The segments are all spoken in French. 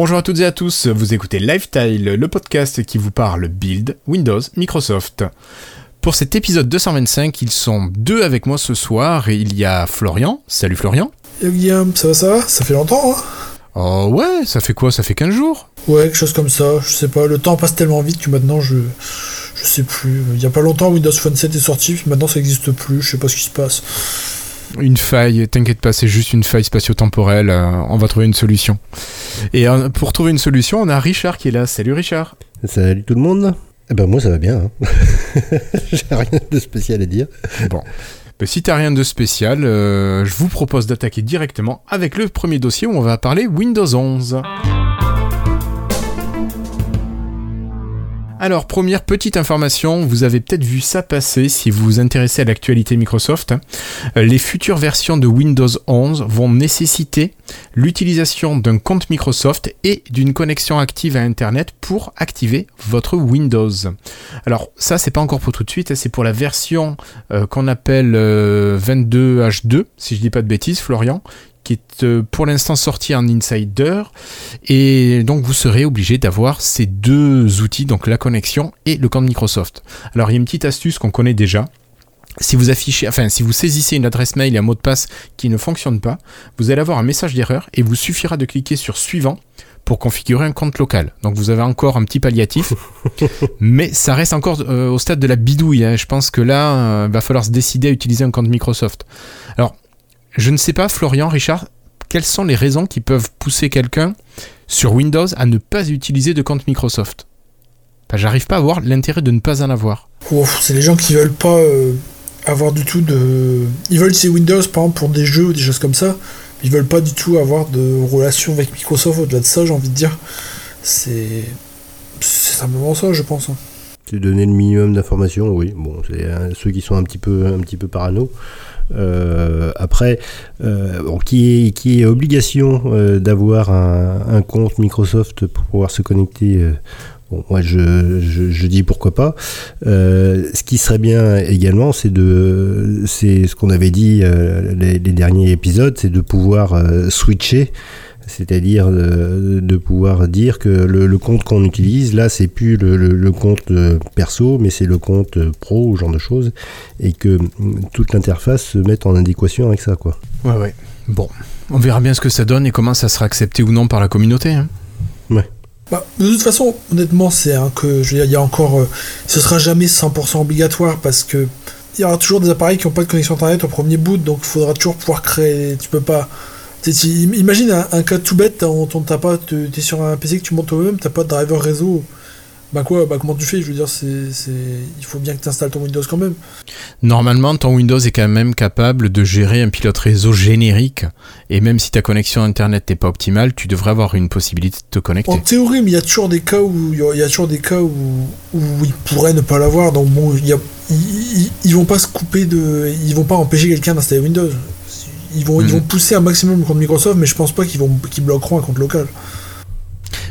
Bonjour à toutes et à tous, vous écoutez Lifestyle, le podcast qui vous parle Build, Windows, Microsoft. Pour cet épisode 225, ils sont deux avec moi ce soir et il y a Florian. Salut Florian. Et Guillaume, ça va, ça va? Ça fait longtemps, hein? Oh ouais, ça fait quoi? Ça fait 15 jours? Ouais, quelque chose comme ça, je sais pas, le temps passe tellement vite que maintenant je. Je sais plus. Il y a pas longtemps, Windows Phone 7 est sorti, puis maintenant ça existe plus, je sais pas ce qui se passe. Une faille, t'inquiète pas, c'est juste une faille spatio-temporelle, euh, on va trouver une solution. Et euh, pour trouver une solution, on a Richard qui est là. Salut Richard. Salut tout le monde. Eh ben moi ça va bien. hein. J'ai rien de spécial à dire. Bon. Ben, si t'as rien de spécial, euh, je vous propose d'attaquer directement avec le premier dossier où on va parler Windows 11. Alors, première petite information, vous avez peut-être vu ça passer si vous vous intéressez à l'actualité Microsoft. Euh, Les futures versions de Windows 11 vont nécessiter l'utilisation d'un compte Microsoft et d'une connexion active à Internet pour activer votre Windows. Alors, ça, c'est pas encore pour tout de suite, hein, c'est pour la version euh, qu'on appelle euh, 22H2, si je dis pas de bêtises, Florian, qui est euh, pour l'instant sorti en Insider. Et donc vous serez obligé d'avoir ces deux outils, donc la connexion et le compte Microsoft. Alors il y a une petite astuce qu'on connaît déjà. Si vous affichez, enfin si vous saisissez une adresse mail et un mot de passe qui ne fonctionne pas, vous allez avoir un message d'erreur et vous suffira de cliquer sur suivant pour configurer un compte local. Donc vous avez encore un petit palliatif, mais ça reste encore euh, au stade de la bidouille. hein. Je pense que là, il va falloir se décider à utiliser un compte Microsoft. Alors, je ne sais pas, Florian, Richard, quelles sont les raisons qui peuvent pousser quelqu'un sur Windows à ne pas utiliser de compte Microsoft? J'arrive pas à voir l'intérêt de ne pas en avoir. C'est les gens qui veulent pas euh, avoir du tout de. Ils veulent ces Windows par exemple pour des jeux ou des choses comme ça. Ils veulent pas du tout avoir de relation avec Microsoft au-delà de ça, j'ai envie de dire. C'est. C'est simplement ça, je pense. hein. C'est donner le minimum d'informations, oui. Bon, c'est euh, ceux qui sont un petit peu, un petit peu parano. Euh, après, euh, bon, qui est, qui est obligation euh, d'avoir un, un compte Microsoft pour pouvoir se connecter. euh, Bon, moi, je, je, je dis pourquoi pas. Euh, ce qui serait bien également, c'est de, c'est ce qu'on avait dit euh, les, les derniers épisodes, c'est de pouvoir switcher c'est-à-dire de, de pouvoir dire que le, le compte qu'on utilise, là, c'est plus le, le- le compte euh, perso, mais c'est le compte euh, pro ou ce genre de choses, et que mm, toute l'interface se mette en adéquation avec ça, quoi. Ouais, ouais. Bon, on verra bien ce que ça donne et comment ça sera accepté ou non par la communauté. hein. Bah, de toute façon, honnêtement, c'est un que je veux dire, il y a encore, euh, ce sera jamais 100% obligatoire parce que il y aura toujours des appareils qui n'ont pas de connexion internet au premier boot, donc il faudra toujours pouvoir créer. Tu peux pas. Imagine un, un cas tout bête, t'as t'as- pas, t'es sur un PC que tu montes toi-même, t'as pas de driver réseau. Bah quoi, bah comment tu fais Je veux dire, c'est, c'est, il faut bien que tu installes ton Windows quand même. Normalement, ton Windows est quand même capable de gérer un pilote réseau générique. Et même si ta connexion Internet n'est pas optimale, tu devrais avoir une possibilité de te connecter. En théorie, mais il y a toujours des cas où il y a- toujours des cas où, où ils pourraient ne pas l'avoir. Donc bon, il y a- ils, ils- ils vont pas se couper de, ils vont pas empêcher quelqu'un d'installer Windows. Ils vont, ils vont pousser un maximum contre Microsoft, mais je pense pas qu'ils vont, qu'ils bloqueront un compte local.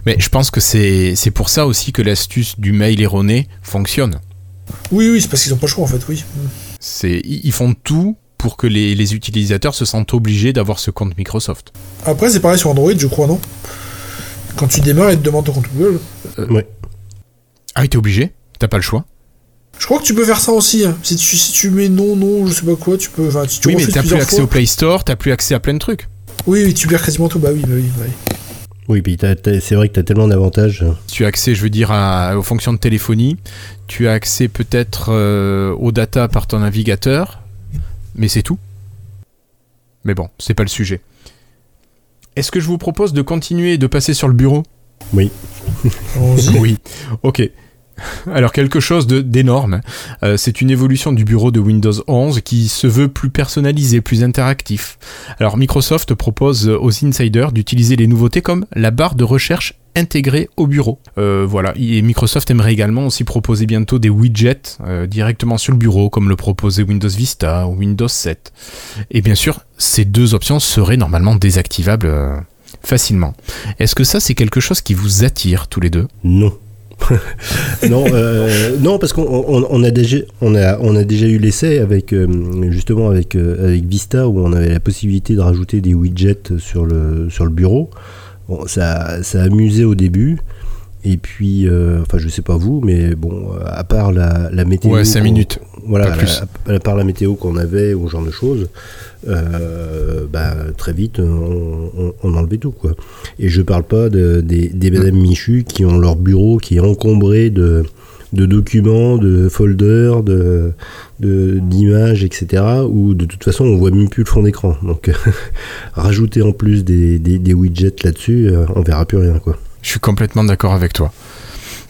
Mais je pense que c'est c'est pour ça aussi que l'astuce du mail erroné fonctionne. Oui, oui, c'est parce qu'ils ont pas le choix en fait, oui. C'est ils font tout pour que les, les utilisateurs se sentent obligés d'avoir ce compte Microsoft. Après, c'est pareil sur Android, je crois, non? Quand tu démarres, ils te demandent ton compte Google. Ah oui, t'es obligé T'as pas le choix Je crois que tu peux faire ça aussi. hein. Si, tu, si tu mets non, non, je sais pas quoi, tu peux. Enfin, si tu Oui, mais t'as plus accès fois- au Play Store, t'as plus accès à plein de trucs. Oui, oui, tu perds quasiment tout. Bah oui, bah oui. bah oui. Oui, puis c'est vrai que tu as tellement d'avantages. Tu as accès, je veux dire, à- aux fonctions de téléphonie. Tu as accès peut-être euh, aux data par ton navigateur. Mais c'est tout. Mais bon, c'est pas le sujet. Est-ce que je vous propose de continuer et de passer sur le bureau? Oui. Oui. Ok. Alors quelque chose d'énorme. Euh, c'est une évolution du bureau de Windows 11 qui se veut plus personnalisé, plus interactif. Alors Microsoft propose aux insiders d'utiliser les nouveautés comme la barre de recherche intégrée au bureau. Euh, voilà. Et Microsoft aimerait également aussi proposer bientôt des widgets euh, directement sur le bureau, comme le proposait Windows Vista ou Windows 7. Et bien sûr, ces deux options seraient normalement désactivables facilement. Est-ce que ça, c'est quelque chose qui vous attire tous les deux? Non. non, euh, non, parce qu'on on, on a déjà, on a, on a déjà eu l'essai avec euh, justement euh, avec Vista où on avait la possibilité de rajouter des widgets sur le, sur le bureau. Bon, ça, ça a amusé au début. Et puis, euh, enfin, je sais pas vous, mais bon, à part la, la météo. Ouais, 5 qu'on- minutes. Voilà, plus. à, à part la météo qu'on avait ou ce genre de choses, euh, bah, très vite, on, on, on enlevait tout, quoi. Et je parle pas de, des, des Madame Michu qui ont leur bureau qui est encombré de, de documents, de folders, de d'images, etc. Où de toute façon, on voit même plus le fond d'écran. Donc, rajouter en plus des, des, des widgets là-dessus, euh, on verra plus rien, quoi. Je suis complètement d'accord avec toi.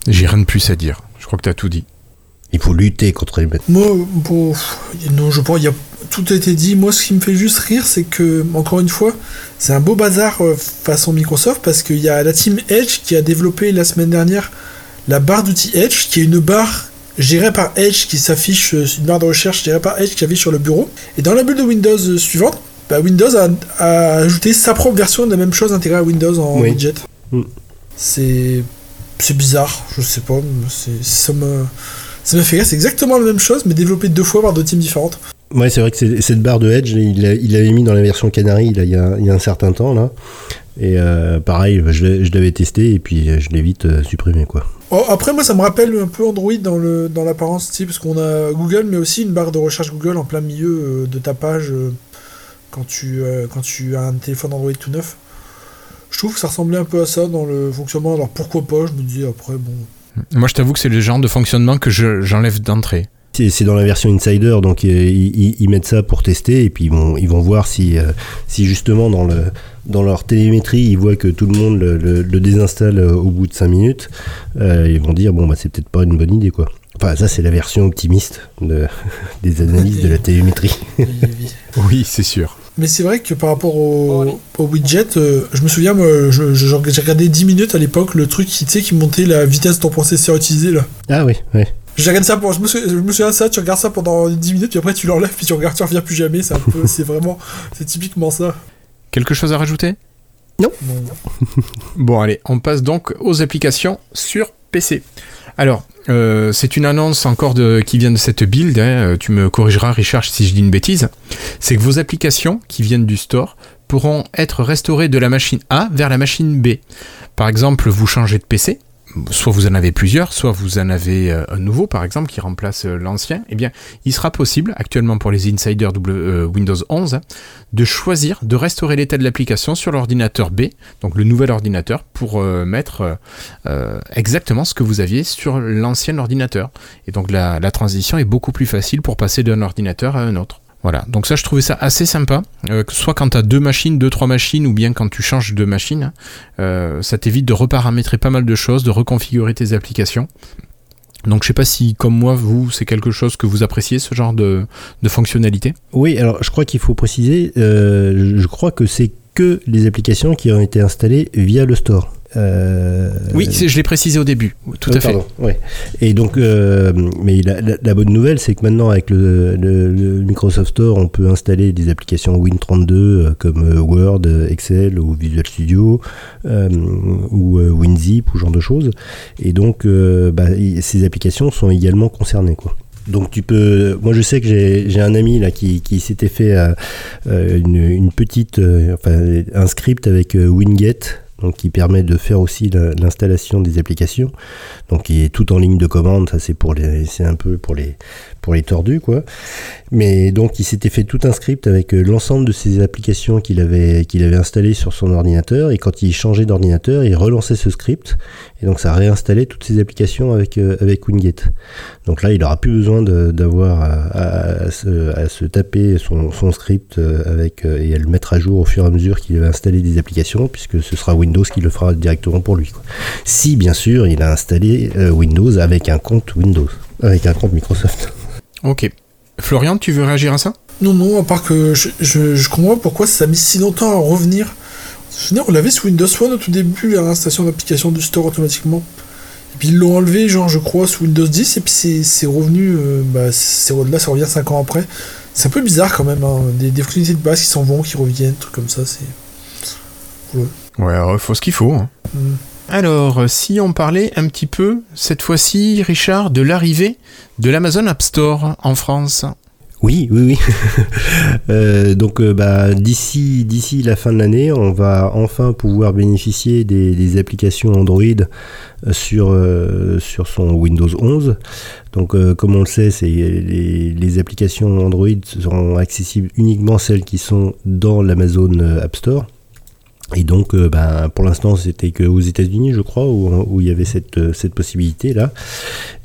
J'ai rien de plus à dire. Je crois que tu as tout dit. Il faut lutter contre les Moi, bon, non, je pense, il y a, tout a été dit. Moi, ce qui me fait juste rire, c'est que, encore une fois, c'est un beau bazar euh, façon Microsoft parce qu'il y a la team Edge qui a développé la semaine dernière la barre d'outils Edge, qui est une barre gérée par Edge qui s'affiche, euh, une barre de recherche gérée par Edge qui affiche sur le bureau. Et dans la bulle de Windows euh, suivante, bah, Windows a, a ajouté sa propre version de la même chose intégrée à Windows en Oui. widget. Mm. C'est c'est bizarre, je sais pas, c'est ça me ça m'a fait rire, c'est exactement la même chose, mais développé deux fois par deux teams différentes. Ouais, c'est vrai que cette barre de Edge, il l'a- il l'avait mis dans la version Canary il, y a, il y a un certain temps là. Et euh, pareil, je l'avais testé et puis euh, je l'ai vite euh, supprimé quoi. Oh, après, moi, ça me rappelle un peu Android dans le dans l'apparence, tu sais, parce qu'on a Google, mais aussi une barre de recherche Google en plein milieu de ta page quand tu euh, quand tu as un téléphone Android tout neuf. Je trouve que ça ressemblait un peu à ça dans le fonctionnement. Alors pourquoi pas Je me dis après, bon. Moi, je t'avoue que c'est le genre de fonctionnement que je- j'enlève d'entrée. C'est dans la version Insider, donc euh, ils, ils- ils mettent ça pour tester et puis ils vont, ils vont voir si, euh, si justement dans, le, dans leur télémétrie ils voient que tout le monde le, le- le désinstalle euh, au bout de 5 minutes. euh, ils vont dire bon bah c'est peut-être pas une bonne idée quoi. Enfin ça c'est la version optimiste de, des analyses de la télémétrie. Oui, c'est sûr. Mais c'est vrai que par rapport au, au widget, euh, je me souviens, moi, je- je- j'ai regardé 10 minutes à l'époque, le truc qui, qui montait la vitesse de ton processeur utilisé là. Ah oui. J'ai regardé ça pour, je me, souviens, je me souviens de ça, tu regardes ça pendant 10 minutes, puis après tu l'enlèves, puis tu regardes, tu reviens plus jamais, c'est un peu, c'est vraiment, c'est typiquement ça. Quelque chose à rajouter? Non. Bon, allez, on passe donc aux applications sur PC. Alors, euh, c'est une annonce encore de, qui vient de cette build. hein, euh, tu me corrigeras, Richard, si je dis une bêtise. C'est que vos applications qui viennent du store pourront être restaurées de la machine A vers la machine B. Par exemple, vous changez de PC. Soit vous en avez plusieurs, soit vous en avez euh, un nouveau, par exemple, qui remplace euh, l'ancien. Eh bien, il sera possible, actuellement pour les insiders euh, Windows 11, hein, de choisir de restaurer l'état de l'application sur l'ordinateur B, donc le nouvel ordinateur, pour mettre exactement ce que vous aviez sur l'ancien ordinateur. Et donc la transition est beaucoup plus facile pour passer d'un ordinateur à un autre. Voilà, donc ça je trouvais ça assez sympa, euh, que soit quand tu as deux machines, deux, trois machines, ou bien quand tu changes de machine, euh, ça t'évite de reparamétrer pas mal de choses, de reconfigurer tes applications. Donc je sais pas si comme moi, vous, c'est quelque chose que vous appréciez, ce genre de, fonctionnalité. Oui, alors je crois qu'il faut préciser, euh, je crois que c'est que les applications qui ont été installées via le store. Euh, Oui, je l'ai précisé au début, tout Euh, à fait. pardon, ouais. Et donc, euh, mais la, la- la bonne nouvelle, c'est que maintenant, avec le, le- le Microsoft Store, on peut installer des applications Win32 euh, comme euh, Word, euh, Excel ou Visual Studio euh, ou euh, WinZip ou ce genre de choses. Et donc, euh, bah, ces applications sont également concernées, quoi. Donc tu peux, moi je sais que j'ai un ami là qui, qui s'était fait euh, euh, une, une petite, euh, enfin un script avec euh, Winget, donc qui permet de faire aussi la- l'installation des applications. Donc qui est tout en ligne de commande. Ça c'est pour les c'est un peu pour les pour les tordus quoi. Mais donc il s'était fait tout un script avec euh, l'ensemble de ces applications qu'il avait qu'il avait installées sur son ordinateur. Et quand il changeait d'ordinateur il relançait ce script. Et donc ça réinstallait toutes ces applications avec euh, avec Winget. Donc là il aura plus besoin d'avoir à, se, à se taper son, script euh, avec et à le mettre à jour au fur et à mesure qu'il va installer des applications puisque ce sera Windows qui le fera directement pour lui quoi. si bien sûr il a installé euh, Windows avec un compte Windows avec un compte Microsoft Ok. Florian, tu veux réagir à ça? Non, non, à part que je, je, je comprends pourquoi ça a mis si longtemps à revenir. On l'avait sous Windows Phone au tout début, la réinstallation d'application du store automatiquement. Et puis ils l'ont enlevé, genre, je crois, sous Windows 10, et puis c'est c'est revenu, euh, bah, c'est là, ça revient 5 ans après. C'est un peu bizarre quand même, hein, des, des fonctionnalités de base qui s'en vont, qui reviennent, trucs comme ça, c'est. Ouais, il faut ce qu'il faut. hein. Mm. Alors, euh, si on parlait un petit peu, cette fois-ci, Richard, de l'arrivée de l'Amazon App Store en France. Oui, oui, oui. Euh, donc, euh, bah, d'ici, d'ici la fin de l'année, on va enfin pouvoir bénéficier des, applications Android euh, sur, sur son Windows 11. Donc, comme on le sait, c'est les, les, applications Android seront accessibles uniquement celles qui sont dans l'Amazon App Store. Et donc, euh, ben, pour l'instant, c'était qu'aux États-Unis, je crois, où, il y avait cette, euh, cette possibilité-là.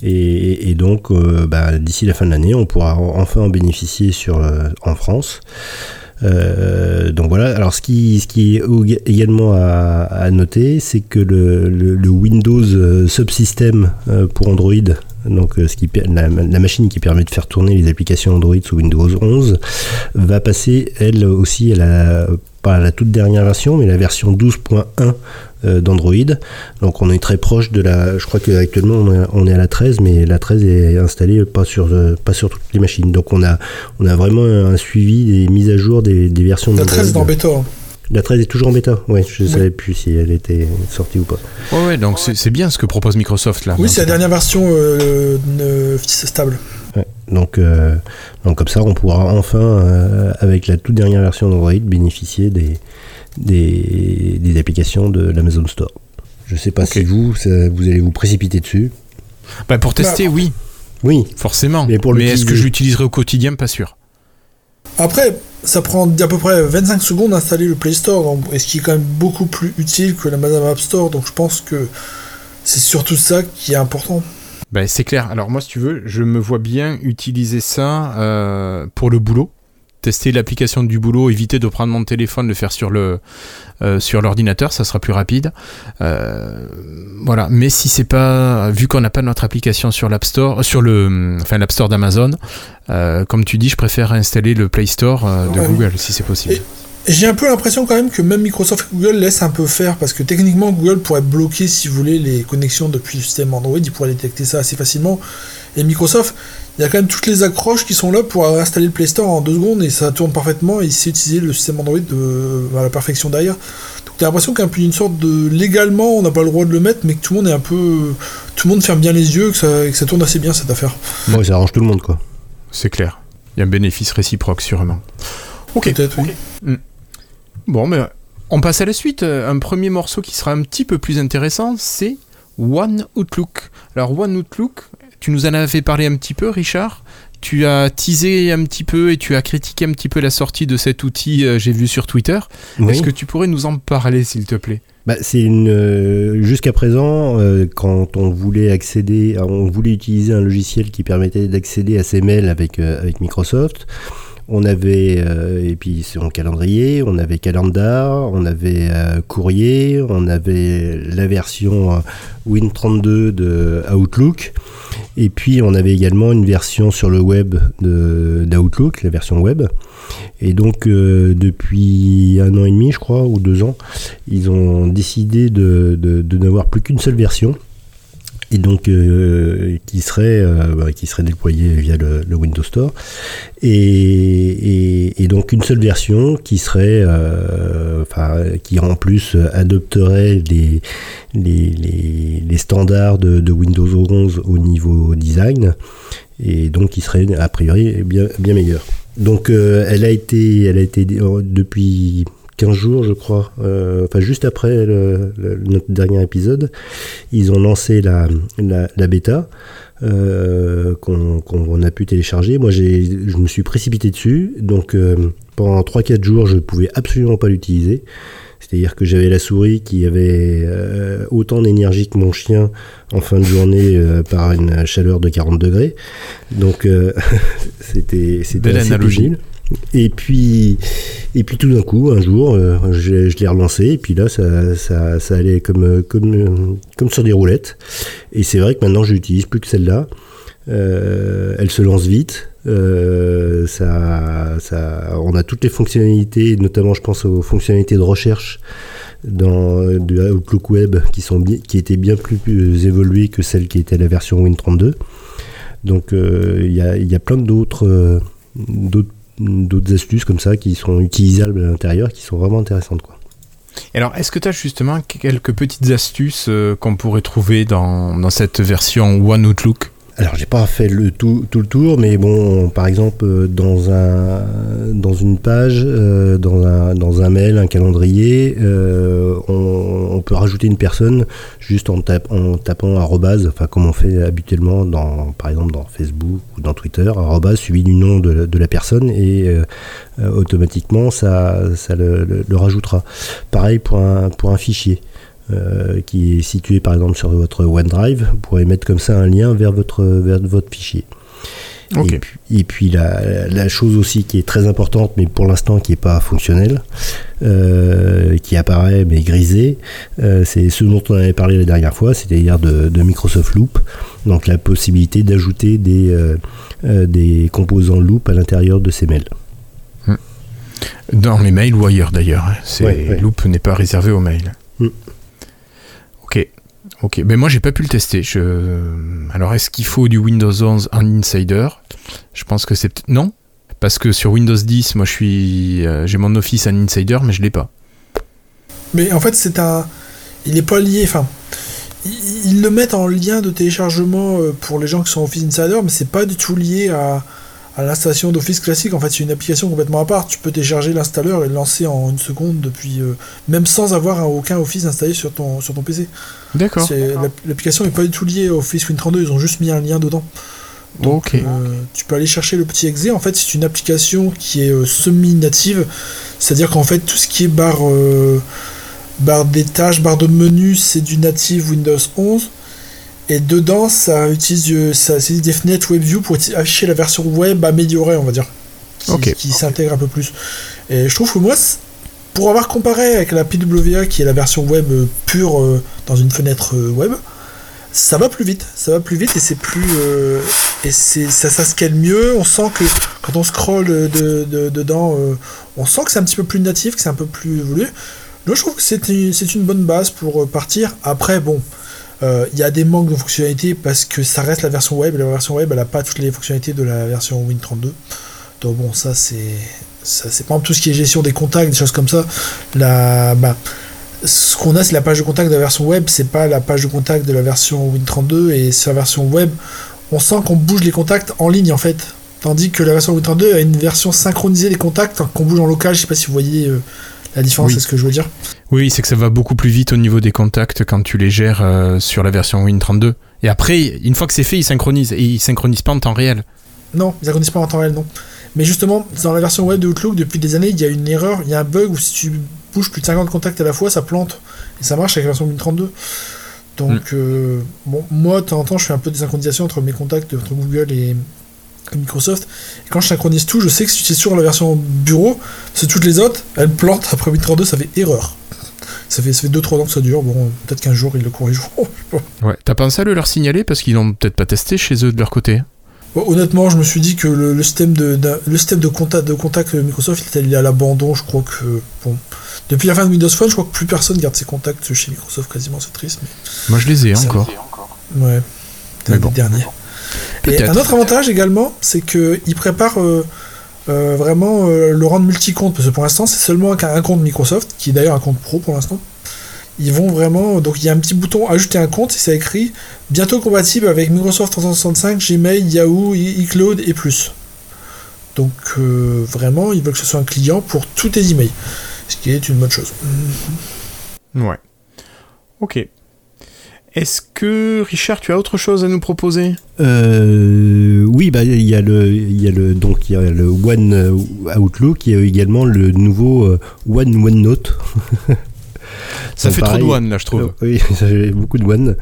Et, donc, euh, ben, d'ici la fin de l'année, on pourra enfin en bénéficier sur, en France. donc voilà, alors ce qui, ce qui est également à, noter, c'est que le, le, Windows Subsystem pour Android, donc ce qui, la, la, machine qui permet de faire tourner les applications Android sous Windows 11, va passer elle aussi à la pas la toute dernière version, mais la version 12.1 euh, d'Android. Donc on est très proche de la. Je crois qu'actuellement on, est à la 13, mais la 13 est installée pas sur, euh, pas sur toutes les machines. Donc on a, on a vraiment un suivi des mises à jour des, versions d'Android. La 13 est en bêta. Hein. La 13 est toujours en bêta, ouais, je ne savais plus si elle était sortie ou pas. Ouais, ouais donc c'est bien ce que propose Microsoft là. Oui, c'est la dernière version euh, stable. Donc, euh, donc comme ça, on pourra enfin, euh, avec la toute dernière version d'Android, bénéficier des, des, applications de l'Amazon Store. Je ne sais pas si vous, vous allez vous précipiter dessus. Bah pour tester, bah, oui. Oui. Forcément. Mais, Mais est-ce que je l'utiliserai au quotidien? Pas sûr. Après, ça prend à peu près 25 secondes d'installer le Play Store, et ce qui est quand même beaucoup plus utile que l'Amazon App Store, donc je pense que c'est surtout ça qui est important. Ben, c'est clair. Alors moi, si tu veux, je me vois bien utiliser ça euh, pour le boulot. Tester l'application du boulot, éviter de prendre mon téléphone, le faire sur le euh, sur l'ordinateur, ça sera plus rapide. Euh, voilà. Mais si c'est pas, vu qu'on n'a pas notre application sur l'App Store, sur le, enfin l'App Store d'Amazon, comme tu dis, je préfère installer le Play Store de Google si c'est possible. J'ai un peu l'impression quand même que même Microsoft et Google laissent un peu faire parce que techniquement Google pourrait bloquer si vous voulez les connexions depuis le système Android, il pourrait détecter ça assez facilement. Et Microsoft, il y a quand même toutes les accroches qui sont là pour installer le Play Store en deux secondes et ça tourne parfaitement et il sait utiliser le système Android de, à la perfection derrière. Donc t'as l'impression qu'il y a un peu une sorte de légalement on n'a pas le droit de le mettre mais que tout le monde est un peu tout le monde ferme bien les yeux que ça, que ça tourne assez bien cette affaire. Bon, ça arrange tout le monde quoi. C'est clair. Il y a un bénéfice réciproque sûrement. Ok. Peut-être oui. Hmm. Bon, mais on passe à la suite. Un premier morceau qui sera un petit peu plus intéressant, c'est One Outlook. Alors One Outlook, tu nous en avais parlé un petit peu, Richard. Tu as teasé un petit peu et tu as critiqué un petit peu la sortie de cet outil, euh, j'ai vu sur Twitter. Est-ce que tu pourrais nous en parler, s'il te plaît? Bah, c'est une euh, jusqu'à présent euh, quand on voulait accéder, on voulait utiliser un logiciel qui permettait d'accéder à ses mails avec avec Microsoft. On avait, euh, et puis son calendrier, on avait Calendar, on avait euh, Courrier, on avait la version euh, Win32 de Outlook, et puis on avait également une version sur le web d'Outlook, la version web. Et donc depuis un an et demi, je crois, ou deux ans, ils ont décidé de n'avoir plus qu'une seule version et donc euh, qui serait euh, bah, qui serait déployé via le, Windows Store. Et, donc une seule version qui serait euh, qui en plus adopterait les les, les, standards de, Windows 11 au niveau design et donc qui serait a priori bien bien meilleur. Donc elle a été elle a été depuis 15 jours, je crois, euh, enfin juste après notre dernier épisode, ils ont lancé la, la, bêta euh, qu'on a pu télécharger. Moi, je me suis précipité dessus, donc euh, pendant 3-4 jours, je ne pouvais absolument pas l'utiliser. C'est-à-dire que j'avais la souris qui avait autant d'énergie que mon chien en fin de journée par une chaleur de 40 degrés. Donc c'était assez analogie. Et puis, et puis tout d'un coup, un jour, euh, je, l'ai relancé, et puis là, ça, ça, allait comme, comme, comme sur des roulettes. Et c'est vrai que maintenant, je n'utilise plus que celle-là. Euh, elle se lance vite. Euh, ça, ça, on a toutes les fonctionnalités, notamment, je pense aux fonctionnalités de recherche dans de Outlook Web qui, sont, qui étaient bien plus, plus évoluées que celles qui étaient la version Win32. Donc, il y, a, y a plein d'autres d'autres d'autres astuces comme ça qui sont utilisables à l'intérieur, qui sont vraiment intéressantes. Quoi. Alors, est-ce que tu as justement quelques petites astuces euh, qu'on pourrait trouver dans, dans, cette version One Outlook? Alors, j'ai pas fait le tout, tout, le tour, mais bon, par exemple, euh, dans, un, dans une page, euh, dans, un, dans un mail, un calendrier, euh, on, peut rajouter une personne juste en, en tapant arrobase, enfin, comme on fait habituellement, dans, par exemple, dans Facebook ou dans Twitter, arrobase suivi du nom de, de la personne et automatiquement, ça, ça le, le, rajoutera. Pareil pour un, pour un fichier. Euh, qui est situé par exemple sur votre OneDrive, vous pourrez mettre comme ça un lien vers votre, vers votre fichier. Et puis, la, chose aussi qui est très importante, mais pour l'instant qui n'est pas fonctionnelle, euh, qui apparaît mais grisé, euh, c'est ce dont on avait parlé la dernière fois, c'est-à-dire de, Microsoft Loop, donc la possibilité d'ajouter des, des composants Loop à l'intérieur de ces mails. Hmm. Dans les mails ou ailleurs d'ailleurs. Hein. Loop n'est pas réservé aux mails. Hmm. Ok, mais moi j'ai pas pu le tester. Alors est-ce qu'il faut du Windows 11 en Insider? Je pense que c'est non, parce que sur Windows 10, moi je suis, euh, j'ai mon Office en Insider, mais je l'ai pas. Mais en fait c'est un, il est pas lié. Enfin, ils le mettent en lien de téléchargement euh, pour les gens qui sont Office Insider, mais c'est pas du tout lié à à l'installation d'Office classique. En fait, c'est une application complètement à part. Tu peux télécharger l'installeur et le lancer en une seconde depuis, euh, même sans avoir aucun Office installé sur ton, sur ton PC. D'accord. L'application n'est pas du tout liée à Office Win32. Ils ont juste mis un lien dedans. Donc, euh, tu peux aller chercher le petit exe. En fait, c'est une application qui est euh, semi-native. C'est-à-dire qu'en fait, tout ce qui est barre, barre des tâches, barre de menu, c'est du native Windows 11. Et dedans, ça utilise, ça des fenêtres WebView pour afficher la version web améliorée, on va dire. Qui, s'intègre un peu plus. Et je trouve que moi, pour avoir comparé avec la PWA, qui est la version web euh, pure euh, dans une fenêtre euh, web, ça va plus vite. Ça va plus vite et c'est plus. et c'est, ça, ça scale mieux. On sent que quand on scrolle de, dedans, on sent que c'est un petit peu plus natif, que c'est un peu plus évolué. Donc je trouve que c'est une bonne base pour partir. Après, bon. Euh, il y a des manques de fonctionnalités parce que ça reste la version web. La version web, elle n'a pas toutes les fonctionnalités de la version Win32. Donc bon, ça c'est ça c'est tout ce qui est gestion des contacts, des choses comme ça. Bah, ce qu'on a, c'est la page de contact de la version web, c'est pas la page de contact de la version Win32. Et sur la version web, on sent qu'on bouge les contacts en ligne en fait. Tandis que la version Win32 a une version synchronisée des contacts qu'on bouge en local. Je sais pas si vous voyez euh, la différence, c'est ce que je veux dire. Oui, c'est que ça va beaucoup plus vite au niveau des contacts quand tu les gères euh, sur la version Win32. Et après, une fois que c'est fait, ils synchronisent. Et ils synchronisent pas en temps réel. Non, ils synchronisent pas en temps réel, non. Mais justement, dans la version web de Outlook, depuis des années, il y a une erreur, il y a un bug où si tu bouges plus de 50 contacts à la fois, ça plante. Et ça marche avec la version Win32. Donc, mm. euh, bon, moi, de temps en temps, je fais un peu de synchronisation entre mes contacts, entre Google et, Microsoft. Et quand je synchronise tout, je sais que si c'est sur la version bureau, c'est toutes les autres, elles plantent après Win32, ça fait erreur. Ça fait, ça fait 2-3 ans que ça dure. Bon, peut-être qu'un jour ils le corrigeront. ouais, t'as pensé à le leur signaler parce qu'ils n'ont peut-être pas testé chez eux de leur côté? Honnêtement, je me suis dit que le, système, de, le système de contact, de contact Microsoft il est à l'abandon. Je crois que. Bon, depuis la fin de Windows Phone, je crois que plus personne garde ses contacts chez Microsoft quasiment. C'est triste. Mais Moi, je les ai encore. Ouais. Mais bon. dernier. Et un autre avantage également, c'est qu'ils préparent. Euh, euh, vraiment euh, le rendre multi-compte, parce que pour l'instant c'est seulement un compte Microsoft, qui est d'ailleurs un compte pro pour l'instant. Ils vont vraiment. Donc il y a un petit bouton ajouter un compte, et ça écrit bientôt compatible avec Microsoft 365, Gmail, Yahoo, iCloud et plus. Donc vraiment, ils veulent que ce soit un client pour tous tes emails, ce qui est une bonne chose. Ouais. Ok. Est-ce que Richard, tu as autre chose à nous proposer? Euh, Oui, bah il y a le, il le donc il y a le One Outlook, il y a également le nouveau euh, One OneNote. Ça fait trop de One là, je trouve. oui, ça fait beaucoup de One.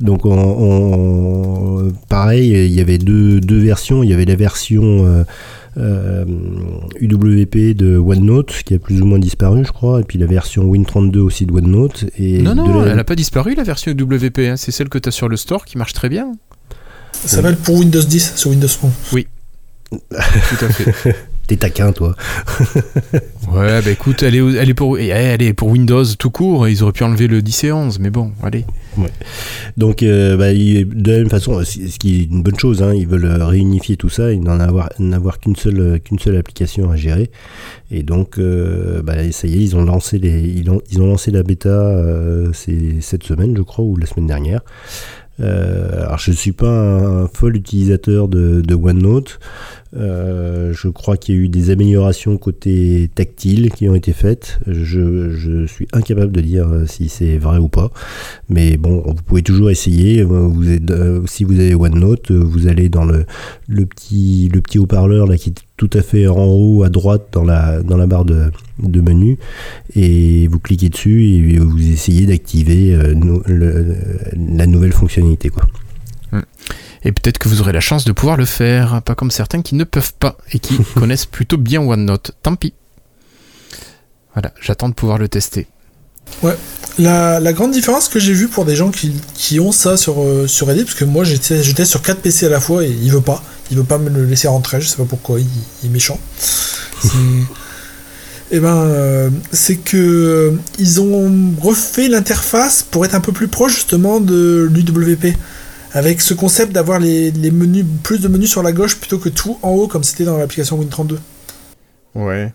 Donc on, pareil, il y avait deux, deux versions. Il y avait la version UWP euh, de OneNote qui a plus ou moins disparu, je crois, et puis la version Win32 aussi de OneNote. Et non, non, elle n'a pas disparu la version UWP, hein. c'est celle que tu as sur le store qui marche très bien. Ça s'appelle pour Windows 10 sur Windows Phone. Oui. Tout à fait. T'es taquin, toi. ouais, bah écoute, elle est, elle, est pour, elle est pour Windows tout court. Ils auraient pu enlever le 10 et 11, mais bon, allez. Ouais. Donc, euh, bah, de la même façon, ce qui est une bonne chose, hein, ils veulent réunifier tout ça et n'en avoir, n'avoir qu'une seule, qu'une seule application à gérer. Et donc, euh, bah, ça y est, ils ont lancé, les, ils ont, ils ont lancé la bêta euh, cette semaine, je crois, ou la semaine dernière. alors je ne suis pas un, fol utilisateur de, de OneNote. Euh, je crois qu'il y a eu des améliorations côté tactile qui ont été faites. Je, suis incapable de dire euh, si c'est vrai ou pas. Mais bon, vous pouvez toujours essayer. Euh, si vous avez OneNote, vous allez dans le, petit, le petit haut-parleur là qui est tout à fait en haut à droite dans la, barre de, menu et vous cliquez dessus et vous essayez d'activer la nouvelle fonctionnalité. Hmm. Et peut-être que vous aurez la chance de pouvoir le faire, pas comme certains qui ne peuvent pas et qui connaissent plutôt bien OneNote. Tant pis. Voilà, j'attends de pouvoir le tester. Ouais, la, grande différence que j'ai vue pour des gens qui, ont ça sur, euh, sur Reddit, parce que moi j'étais sur 4 PC à la fois et il veut pas, il veut pas me le laisser rentrer, je sais pas pourquoi, il, est méchant. et eh ben, euh, c'est que euh, ils ont refait l'interface pour être un peu plus proche justement de l'UWP avec ce concept d'avoir les, menus, plus de menus sur la gauche plutôt que tout en haut comme c'était dans l'application Win32. Ouais.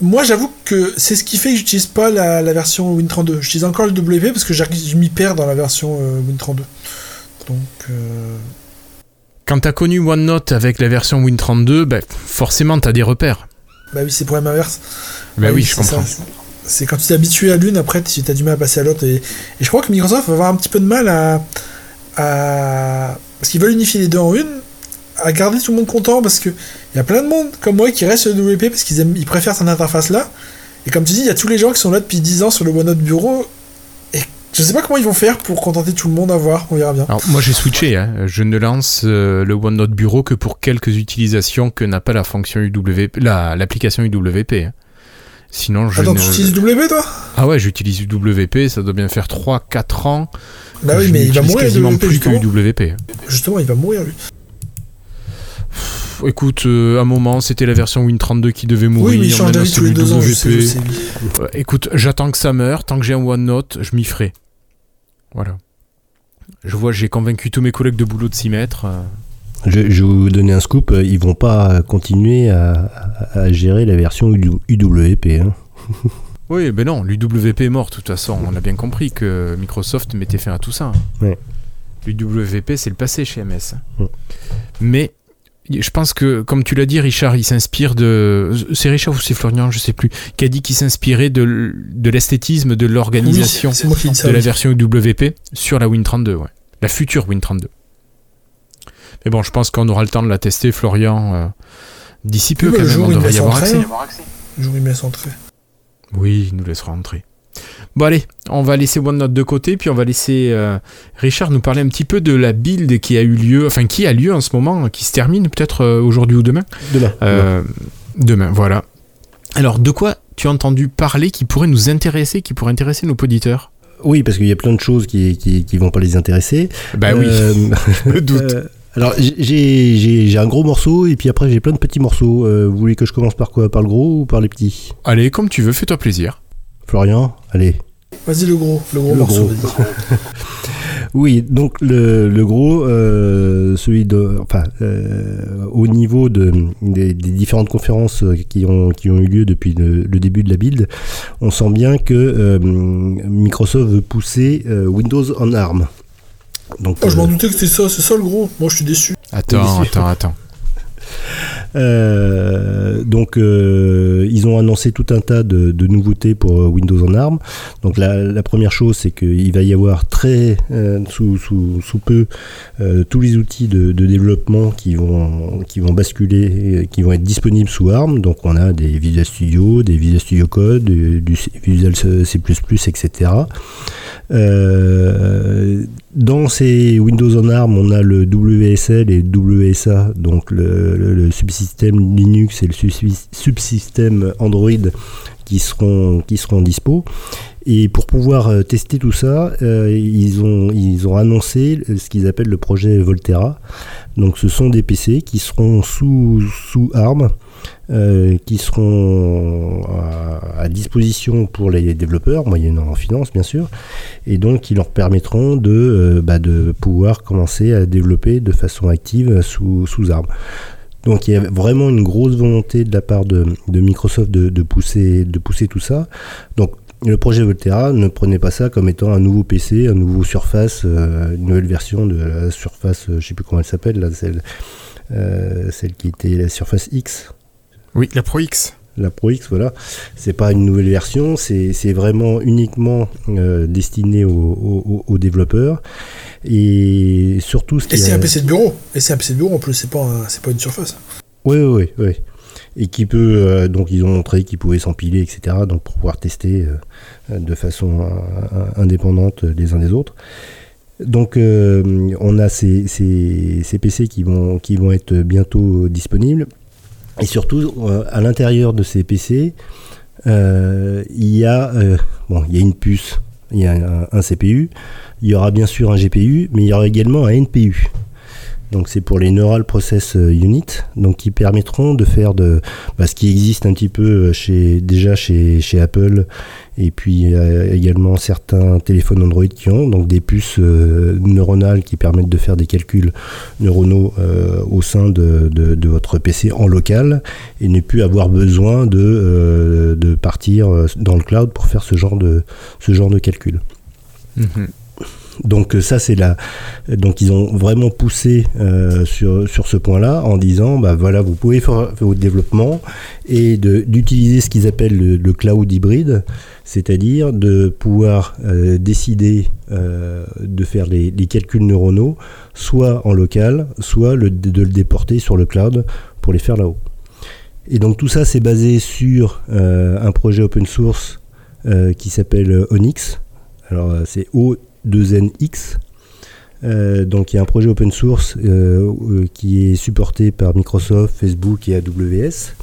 Moi, j'avoue que c'est ce qui fait que j'utilise pas la, version Win32. J'utilise encore le WP parce que je m'y perds dans la version euh, Win32. Donc. Euh... Quand t'as connu OneNote avec la version Win32, bah, forcément t'as des repères. Bah oui, c'est pour problème inverse. Bah oui, je comprends. C'est quand tu t'es habitué à l'une, après tu as du mal à passer à l'autre. et, je crois que Microsoft va avoir un petit peu de mal à, parce qu'ils veulent unifier les deux en une, à garder tout le monde content parce que il y a plein de monde comme moi qui reste sur le WP parce qu'ils préfèrent cette interface là. Et comme tu dis, il y a tous les gens qui sont là depuis 10 ans sur le OneNote Bureau. Et je sais pas comment ils vont faire pour contenter tout le monde à voir, on verra bien. Alors, moi j'ai switché, hein. je ne lance euh, le OneNote Bureau que pour quelques utilisations que n'a pas la fonction UWP, l'application UWP. Hein. Sinon, je Attends, tu utilises UWP toi Ah ouais, j'utilise UWP, ça doit bien faire 3-4 ans bah oui, mais il va mourir quasiment plus que UWP. Justement, il va mourir lui. écoute, euh, à un moment, c'était la version Win32 qui devait mourir. Oui, mais il change d'avis tous les deux ans, écoute, j'attends que ça meure. Tant que j'ai un OneNote, je m'y ferai. Voilà. Je vois, j'ai convaincu tous mes collègues de boulot de s'y mettre. Euh. Je, vais vous donner un scoop. Ils vont pas continuer à, à gérer la version UWP. Hein. Oui, ben non, l'UWP est mort, de toute façon. On a bien compris que Microsoft mettait fin à tout ça. L'UWP, c'est le passé chez MS. Mais je pense que, comme tu l'as dit, Richard, il s'inspire de. C'est Richard ou c'est Florian, je sais plus, qui a dit qu'il s'inspirait de, l'esthétisme de l'organisation de la version UWP sur la Win32, ouais. La future Win32. Mais bon, je pense qu'on aura le temps de la tester, Florian, euh, d'ici peu, quand même, on devrait y avoir accès. Le jour où il met son trait. Oui, il nous laissera entrer. Bon allez, on va laisser OneNote de côté, puis on va laisser euh, Richard nous parler un petit peu de la build qui a eu lieu, enfin qui a lieu en ce moment, qui se termine peut-être euh, aujourd'hui ou demain. Demain. Euh, demain, voilà. Alors de quoi tu as entendu parler qui pourrait nous intéresser, qui pourrait intéresser nos auditeurs? Oui, parce qu'il y a plein de choses qui, qui, vont pas les intéresser. Bah oui, je me doute. Alors j'ai un gros morceau et puis après j'ai plein de petits morceaux. Euh, vous voulez que je commence par quoi? Par le gros ou par les petits? Allez, comme tu veux, fais-toi plaisir. Florian, allez. Vas-y le gros, le gros morceau. oui, donc le, gros, euh, celui de, enfin, euh, au niveau de, des, différentes conférences qui ont, qui ont eu lieu depuis le, début de la build, on sent bien que Microsoft veut pousser Windows en ARM. Donc, oh, je m'en euh, doutais que c'était ça, c'est ça le gros. Moi, je suis déçu. Attends, attends, attends. Euh, donc euh, ils ont annoncé tout un tas de, nouveautés pour Windows en ARM. Donc la, première chose c'est qu'il va y avoir très sous, sous, peu tous les outils de, développement qui vont, qui vont basculer, qui vont être disponibles sous ARM. Donc on a des Visual Studio, des Visual Studio Code, du, du Visual C++, etc. Dans ces Windows en ARM, on a le WSL et WSA, donc le, subsystème Linux et le subsystème Android qui seront, qui seront dispo. Et pour pouvoir euh, tester tout ça, euh, ils, ont, ils ont annoncé ce qu'ils appellent le projet Volterra. Donc ce sont des PC qui seront sous, sous ARM euh, qui seront à, disposition pour les développeurs, moyennant en finance bien sûr, et donc qui leur permettront de, euh, bah, de pouvoir commencer à développer de façon active sous, sous armes. Donc il y a vraiment une grosse volonté de la part de, Microsoft de, pousser, de pousser tout ça. Donc le projet Volterra ne prenait pas ça comme étant un nouveau PC, un nouveau Surface, une nouvelle version de la Surface, je sais plus comment elle s'appelle, celle, celle qui était la Surface X. Oui, la Pro X la Pro X, voilà. C'est pas une nouvelle version, c'est vraiment uniquement euh, destiné aux, développeurs. Et surtout, ce Et c'est un PC de bureau. Et c'est un PC de bureau en plus, c'est pas, pas une surface. Oui, oui, oui. Et qui peut, euh, donc ils ont montré qu'ils pouvaient s'empiler, etc. Donc pour pouvoir tester euh, de façon indépendante les uns des autres. Donc on a ces, ces, PC qui vont, qui vont être bientôt disponibles. Et surtout, euh, à l'intérieur de ces PC, euh, euh, il y a une puce, il y a un, CPU, il y aura bien sûr un GPU, mais il y aura également un NPU. Donc c'est pour les Neural Process Unit, donc qui permettront de faire de bah, ce qui existe un petit peu chez, déjà chez, Apple et puis également certains téléphones Android qui ont donc des puces euh, neuronales qui permettent de faire des calculs neuronaux euh, au sein de, votre PC en local et ne plus avoir besoin de, euh, de partir dans le cloud pour faire ce genre de, ce genre de calcul. Mhm. Donc ça c'est là. Donc ils ont vraiment poussé sur, sur ce point-là en disant bah voilà vous pouvez faire votre développement et d'utiliser ce qu'ils appellent le, cloud hybride c'est-à-dire de pouvoir euh, décider euh, de faire les, calculs neuronaux soit en local, soit de le déporter sur le cloud pour les faire là-haut. Et donc tout ça c'est basé sur euh, un projet open source qui s'appelle Onyx. Alors c'est O2NX. donc il y a un projet open source qui est supporté par Microsoft, Facebook et AWS.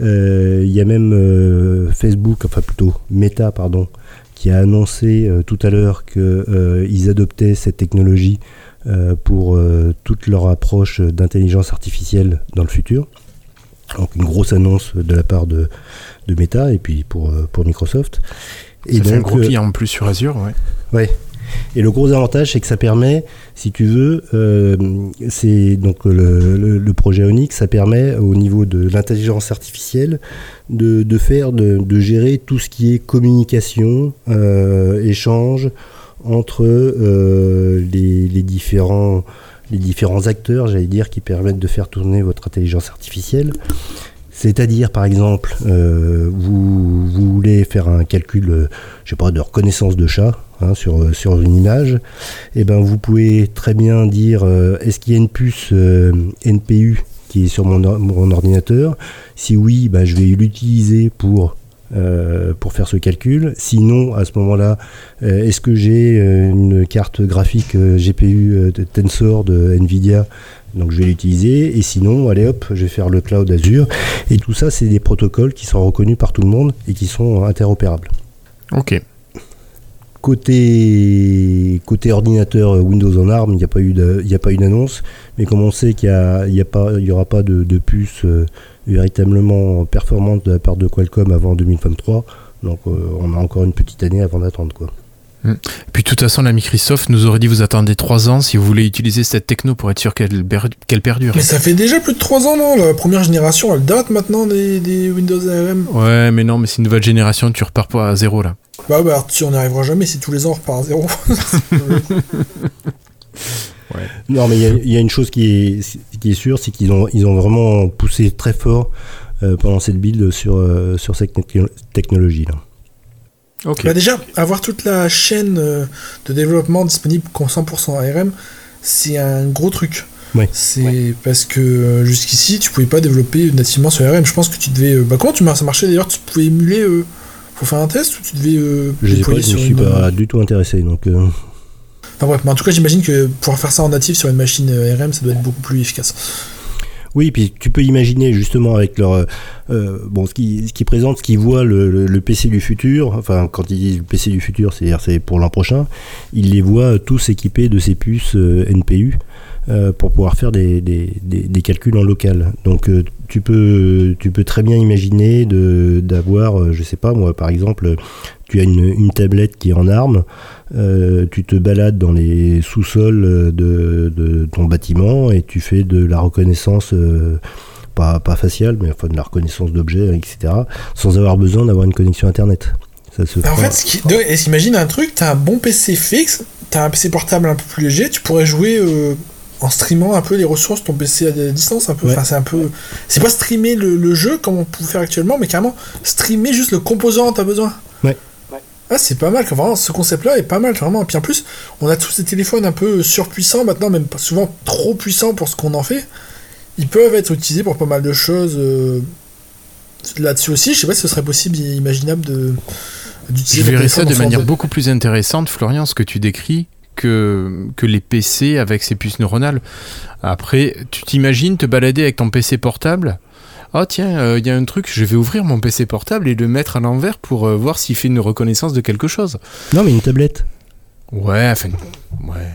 Euh, il y a même euh, Facebook, enfin plutôt Meta, pardon, qui a annoncé euh, tout à l'heure qu'ils adoptaient cette technologie pour toute leur approche d'intelligence artificielle dans le futur. Donc une grosse annonce de la part de, de Meta et puis pour, pour Microsoft. Et Ça donc, fait un gros client en plus sur Azure, ouais. Ouais, et le gros avantage, c'est que ça permet, si tu veux, euh, c'est donc le, projet Onyx, ça permet au niveau de l'intelligence artificielle de, faire, de, gérer tout ce qui est communication, euh, échange entre euh, les, différents les différents acteurs, j'allais dire, qui permettent de faire tourner votre intelligence artificielle. C'est-à-dire, par exemple, vous, vous, voulez faire un calcul, pas, de reconnaissance de chat, Hein, sur, sur une image, eh ben vous pouvez très bien dire euh, est-ce qu'il y a une puce euh, NPU qui est sur mon, mon ordinateur? Si oui, ben, je vais l'utiliser pour euh, pour faire ce calcul. Sinon, à ce moment-là, est-ce que j'ai une carte graphique GPU Tensor de Nvidia donc je vais l'utiliser. Et sinon, allez hop, je vais faire le cloud Azure. Et tout ça, c'est des protocoles qui sont reconnus par tout le monde et qui sont interopérables. Ok. Côté, côté ordinateur Windows en ARM, il n'y a pas eu d'annonce, mais comme on sait qu'il n'y a, aura pas de, puce euh, véritablement performante de la part de Qualcomm avant 2023, donc euh, on a encore une petite année avant d'attendre quoi. Hmm. Puis de toute façon, la Microsoft nous aurait dit vous attendez 3 ans si vous voulez utiliser cette techno pour être sûr qu'elle perdure. Mais ça fait déjà plus de 3 ans, non? La première génération, elle date maintenant des, des Windows ARM. Ouais, mais non, mais c'est une nouvelle génération, tu repars pas à zéro là. Bah, bah, tu on n'y arrivera jamais si tous les ans on repart à zéro. Non, mais il y, a une chose qui est, qui est sûre, c'est qu'ils ont, ils ont vraiment poussé très fort euh, pendant cette build sur, euh, sur cette Bah déjà, avoir toute la chaîne euh, de développement disponible 100% ARM, c'est un gros truc. C'est parce que jusqu'ici, tu pouvais pas développer nativement sur ARM. Je pense que tu devais. bah, comment tu, ça marchait d'ailleurs Tu pouvais émuler faut faire un test ou tu devais. Euh, je sais pas, je me suis pas euh, du tout intéressé donc. Euh. Enfin bref, mais en tout cas, j'imagine que pouvoir faire ça en natif sur une machine RM, ça doit être beaucoup plus efficace. Oui, puis tu peux imaginer justement avec leur bon ce qui ce qui présente, ce qu'ils voient le, PC du futur. Enfin, quand ils disent le PC du futur, c'est-à-dire c'est pour l'an prochain, ils les voient tous équipés de ces puces NPU pour pouvoir faire des, des, des, calculs en local. Donc tu peux, tu peux très bien imaginer d'avoir, euh, je sais pas moi, par exemple, tu as une, tablette qui est en arme, euh, tu te balades dans les sous-sols de, ton bâtiment et tu fais de la reconnaissance, euh, pas, pas faciale, mais enfin de la reconnaissance d'objets, etc., sans avoir besoin d'avoir une connexion Internet. Ça se En fait, ce qui... de- et imagine un truc, t'as un bon PC fixe, t'as un PC portable un peu plus léger, tu pourrais jouer euh, en streamant un peu les ressources ton PC à distance un peu. Ouais. Enfin, c'est un peu. C'est pas streamer le, le jeu comme on peut faire actuellement, mais carrément streamer juste le composant dont t'as besoin. Ouais. Ah, c'est pas mal, vraiment, ce concept-là est pas mal, vraiment. Et puis en plus, on a tous des téléphones un peu surpuissants maintenant, même pas souvent trop puissants pour ce qu'on en fait. Ils peuvent être utilisés pour pas mal de choses. euh, Là-dessus aussi, je sais pas si ce serait possible, imaginable de. d'utiliser Je verrais ça de manière beaucoup plus intéressante, Florian, ce que tu décris, que, que les PC avec ces puces neuronales. Après, tu t'imagines te balader avec ton PC portable? Ah tiens, il y a un truc, je vais ouvrir mon PC portable et le mettre à l'envers pour euh, voir s'il fait une reconnaissance de quelque chose. Non, mais une tablette. Ouais, enfin, ouais.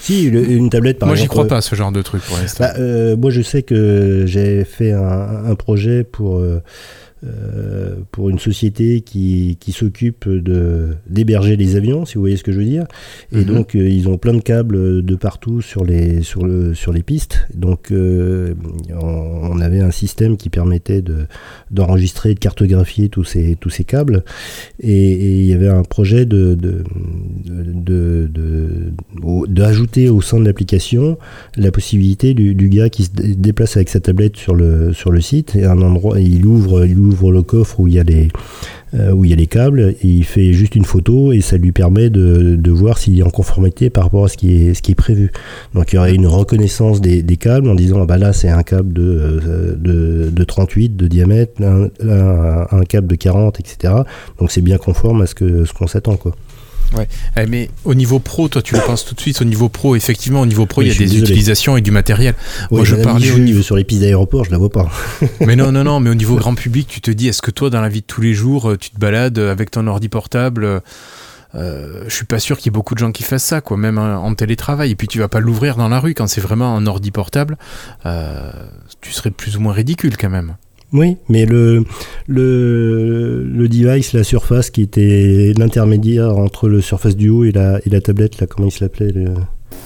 Si, le- une tablette par Moi, j'y exemple. crois pas, ce genre de truc pour l'instant. Bah, euh, moi, je sais que j'ai fait un, un projet pour, euh, pour une société qui, qui s'occupe de d'héberger les avions, si vous voyez ce que je veux dire. Et Mhm. donc, euh, ils ont plein de câbles de partout sur les, sur le, sur les pistes. Donc, euh, on, on avait un système qui permettait de d'enregistrer, de cartographier tous ces, tous ces câbles. Et, et il y avait un projet de, de, de, de, au- d'ajouter au sein de l'application la possibilité du, du gars qui se dé- déplace avec sa tablette sur le, sur le site et un endroit, il ouvre, il ouvre le coffre où il y a les, euh, où il y a les câbles, il fait juste une photo et ça lui permet de, de voir s'il est en conformité par rapport à ce qui est, ce qui est prévu. Donc il y aurait une reconnaissance des, câbles en disant ah bah là c'est un câble de, euh, de, de 38 de diamètre, un, un- câble de 40, etc. Donc c'est bien conforme à ce que ce qu'on s'attend quoi. Eh, mais au niveau pro, toi, tu le penses tout de suite. Au niveau pro, effectivement, au niveau pro, Oui, il y a des désolé. utilisations et du matériel. Moi, Ouais, je la parlais au niveau- sur les pistes d'aéroport, je la vois pas. Mais non, non, non, mais au niveau grand public, tu te dis, est-ce que toi, dans la vie de tous les jours, euh, tu te balades avec ton ordi portable euh, euh, je suis pas sûr qu'il y ait beaucoup de gens qui fassent ça, quoi, même euh, en télétravail. Et puis tu vas pas l'ouvrir dans la rue quand c'est vraiment un ordi portable. euh, tu serais plus ou moins ridicule quand même. Oui, mais le, le, le device, la surface qui était l'intermédiaire entre le Surface Duo et la, et la tablette, là, comment il s'appelait le...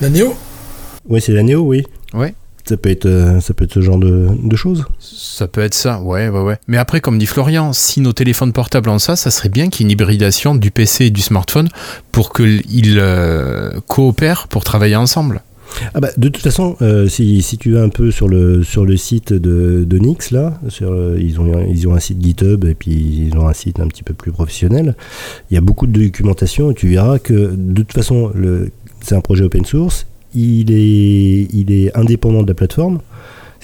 La Neo Oui, c'est la Neo, oui. Ouais. Ça peut être, euh, ça peut être ce genre de, de choses. Ça peut être ça, ouais, ouais, ouais. Mais après, comme dit Florian, si nos téléphones portables ont ça, ça serait bien qu'il y ait une hybridation du PC et du smartphone pour qu'ils euh, coopèrent pour travailler ensemble. Ah bah, de toute façon, euh, si, si tu vas un peu sur le, sur le site de, de Nix, là, sur, euh, ils, ont, ils ont un site GitHub et puis ils ont un site un petit peu plus professionnel. Il y a beaucoup de documentation et tu verras que de toute façon, c'est un projet open source. Il est, il est indépendant de la plateforme.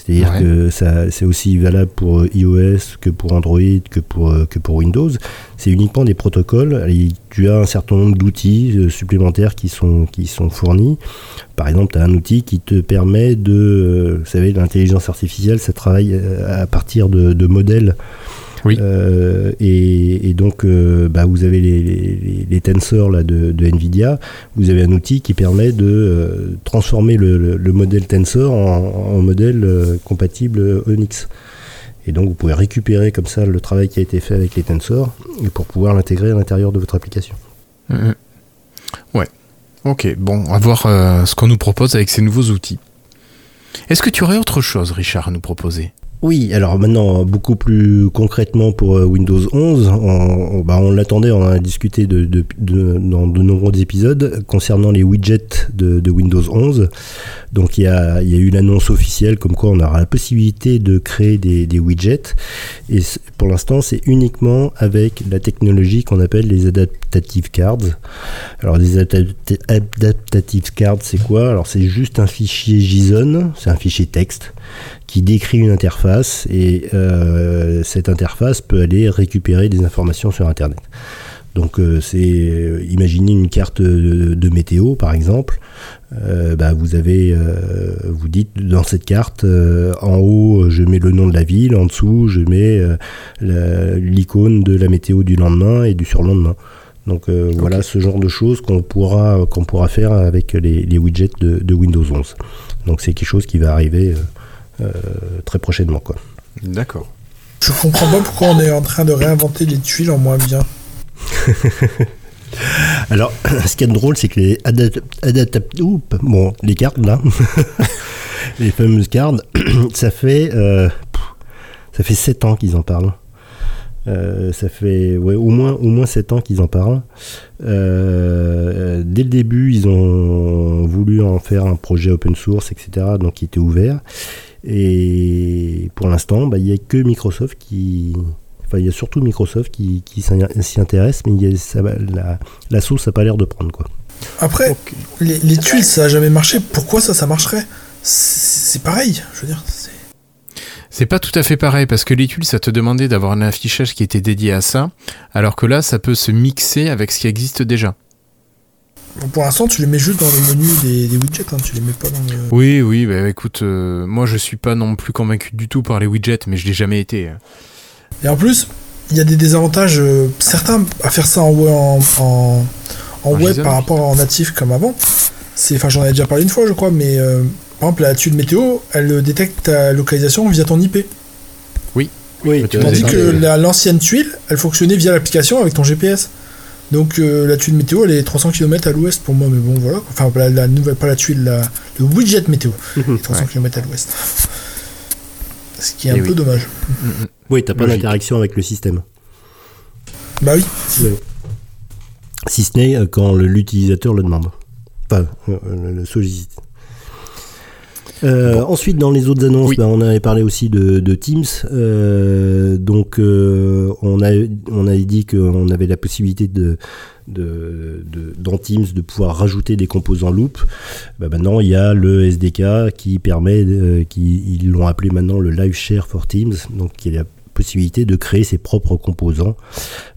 C'est-à-dire Ouais. que ça, c'est aussi valable pour euh, iOS que pour Android, que pour, euh, que pour Windows. C'est uniquement des protocoles. Et tu as un certain nombre d'outils euh, supplémentaires qui sont, qui sont fournis. Par exemple, tu as un outil qui te permet de... Vous savez, l'intelligence artificielle, ça travaille à partir de, de modèles. Oui. Euh, et, et donc, euh, bah, vous avez les, les, les tensors là, de, de NVIDIA. Vous avez un outil qui permet de euh, transformer le, le- le modèle tensor en, en modèle compatible Onyx. Et donc, vous pouvez récupérer comme ça le travail qui a été fait avec les tensors et pour pouvoir l'intégrer à l'intérieur de votre application. Mhm. Ouais. Ok, bon, on va voir ce qu'on nous propose avec ces nouveaux outils. Est-ce que tu aurais autre chose, Richard, à nous proposer? Oui, alors maintenant, beaucoup plus concrètement pour euh, Windows 11, on, on- bah, on l'attendait, on a discuté dans de nombreux épisodes concernant les widgets de, Windows 11. Donc il y a, eu l'annonce officielle comme quoi on aura la possibilité de créer des, widgets. Et pour l'instant, c'est uniquement avec la technologie qu'on appelle les adaptative cards. Alors les adapta- adaptative cards, c'est quoi? Alors c'est juste un fichier JSON, c'est un fichier texte qui décrit une interface et euh, cette interface peut aller récupérer des informations sur Internet. Donc euh, c'est euh, imaginez une carte de, de météo par exemple. Euh, bah, vous avez, vous dites dans cette carte, en haut je mets le nom de la ville, en dessous je mets l'icône de la météo du lendemain et du surlendemain. Donc voilà ce genre de choses qu'on pourra, qu'on pourra faire avec les, les widgets de, de Windows 11. Donc c'est quelque chose qui va arriver très prochainement. Quoi. D'accord. Je comprends pas pourquoi on est en train de réinventer les tuiles en moins bien. Alors, ce qui est drôle, c'est que les adap- adapta- oups, bon, les cartes là, les fameuses cartes, ça fait, euh, ça fait 7 ans qu'ils en parlent. Euh, ça fait ouais, au moins au moins 7 ans qu'ils en parlent. Euh, dès le début, ils ont voulu en faire un projet open source, etc. Donc qui était ouvert. Et pour l'instant, bah, il n'y a que Microsoft qui, Enfin, il y a surtout Microsoft qui, qui s'y intéresse, mais il y a, ça, la, la, sauce n'a pas l'air de prendre. quoi. Après, les, les, tuiles, ça n'a jamais marché. Pourquoi ça, ça marcherait? C'est pareil, je veux dire. C'est pas tout à fait pareil parce que les tuiles, ça te demandait d'avoir un affichage qui était dédié à ça, alors que là, ça peut se mixer avec ce qui existe déjà. Pour l'instant, tu les mets juste dans le menu des, des widgets, hein, tu les mets pas dans le. Oui, oui, bah écoute, euh, moi je suis pas non plus convaincu du tout par les widgets, mais je l'ai jamais été. Et en plus, il y a des désavantages euh, certains à faire ça en, en, en, en web par rapport en natif comme avant. Enfin, j'en ai déjà parlé une fois, je crois, mais euh, par exemple, la tuile météo, elle détecte ta localisation via ton IP. Oui. oui Tandis que l'ancienne tuile, elle fonctionnait via l'application avec ton GPS. Donc euh, la tuile météo, elle est 300 km à l'ouest pour moi, mais bon, voilà. Enfin, la, nouvelle, pas la tuile, la, le widget météo, 300 km à l'ouest. Ce qui est un peu dommage. Oui, t'as pas d'interaction avec le système. Bah oui. Si ce n'est euh, quand l'utilisateur le demande. Enfin, euh, le sollicite. Euh, ensuite, dans les autres annonces, bah, on avait parlé aussi de, Teams. donc, on, a, on avait dit qu'on avait la possibilité de, de, dans Teams de pouvoir rajouter des composants loop. Bah, maintenant, il y a le SDK qui permet, qui, ils l'ont appelé maintenant le Live Share for Teams, donc qui est la de créer ses propres composants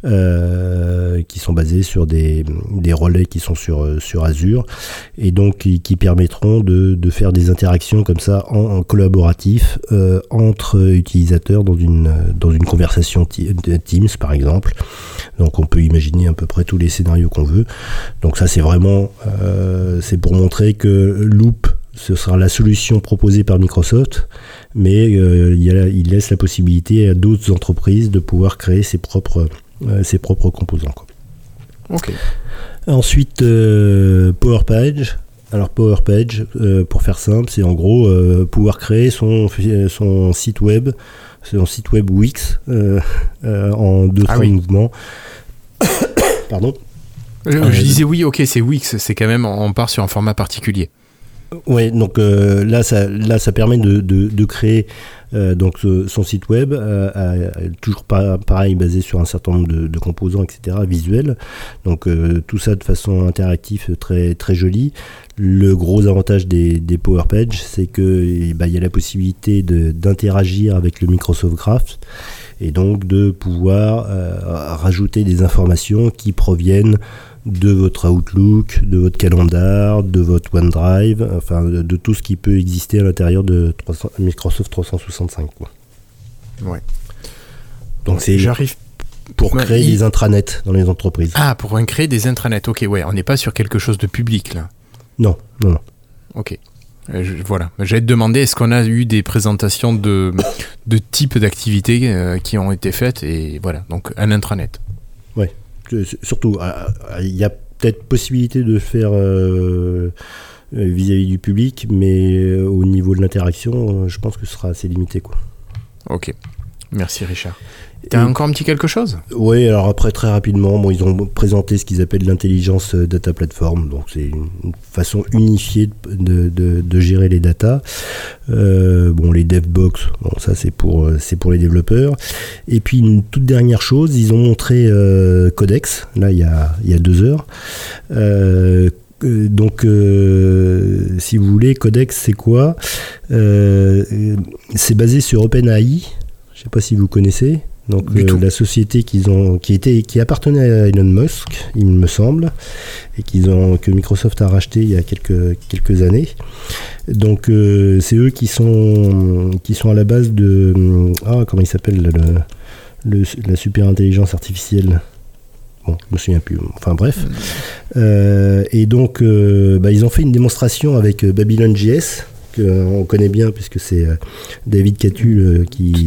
euh, qui sont basés sur des, relais qui sont sur, euh, sur Azure et donc qui, permettront de, de, faire des interactions comme ça en, collaboratif euh, entre utilisateurs dans une, dans une conversation Teams par exemple. Donc on peut imaginer à peu près tous les scénarios qu'on veut. Donc ça c'est vraiment c'est pour montrer que Loop ce sera la solution proposée par Microsoft, mais euh, il, laisse la possibilité à d'autres entreprises de pouvoir créer ses propres, euh, ses propres composants. Ensuite, euh, PowerPage. Alors PowerPage, pour faire simple, c'est en gros pouvoir créer son, son site web, son site web Wix en deux ah mouvements. Pardon. je disais oui, ok, c'est Wix, c'est quand même, on part sur un format particulier. Oui, donc euh, là, ça, là, ça permet de, de, créer euh, donc son site web, euh, toujours pas, pareil, basé sur un certain nombre de, composants, etc., visuels. Donc tout ça de façon interactive, très, très jolie. Le gros avantage des, des Power Pages, c'est que bah, il y a la possibilité d'interagir avec le Microsoft Graph et donc de pouvoir rajouter des informations qui proviennent de votre Outlook, de votre calendar, de votre OneDrive, enfin de, tout ce qui peut exister à l'intérieur de Microsoft 365. Quoi. Ouais. Donc c'est j'arrive pour créer des intranets dans les entreprises. Ah, pour créer des intranets. Ok, ouais, on n'est pas sur quelque chose de public là. Non, non, non. Ok. Euh, voilà. J'allais te demander, est-ce qu'on a eu des présentations de, de types d'activités euh, qui ont été faites Et voilà, donc un intranet. Ouais surtout, il y a peut-être possibilité de faire euh, vis-à-vis du public, mais euh, au niveau de l'interaction, je pense que ce sera assez limité. Quoi. Ok, merci Richard. T'as encore un petit quelque chose? Oui, alors après très rapidement, bon, ils ont présenté ce qu'ils appellent l'intelligence euh, data platform, donc c'est une façon unifiée de, de, gérer les datas. Euh, bon, les devbox, bon, ça c'est pour euh, c'est pour les développeurs. Et puis une toute dernière chose, ils ont montré Codex, là il y a, il y a deux heures. donc, si vous voulez, Codex, c'est quoi? C'est basé sur OpenAI. Je ne sais pas si vous connaissez. Donc euh, la société qu'ils ont, qui était, qui appartenait à Elon Musk, il me semble, et qu'ils ont, que Microsoft a racheté il y a quelques quelques années. Donc euh, c'est eux qui sont, qui sont à la base de, ah comment il s'appelle le, la super intelligence artificielle? Bon, je me souviens plus. Enfin bref. Euh, et donc, bah, ils ont fait une démonstration avec Babylon.js, qu'on connaît bien puisque c'est David Catu qui,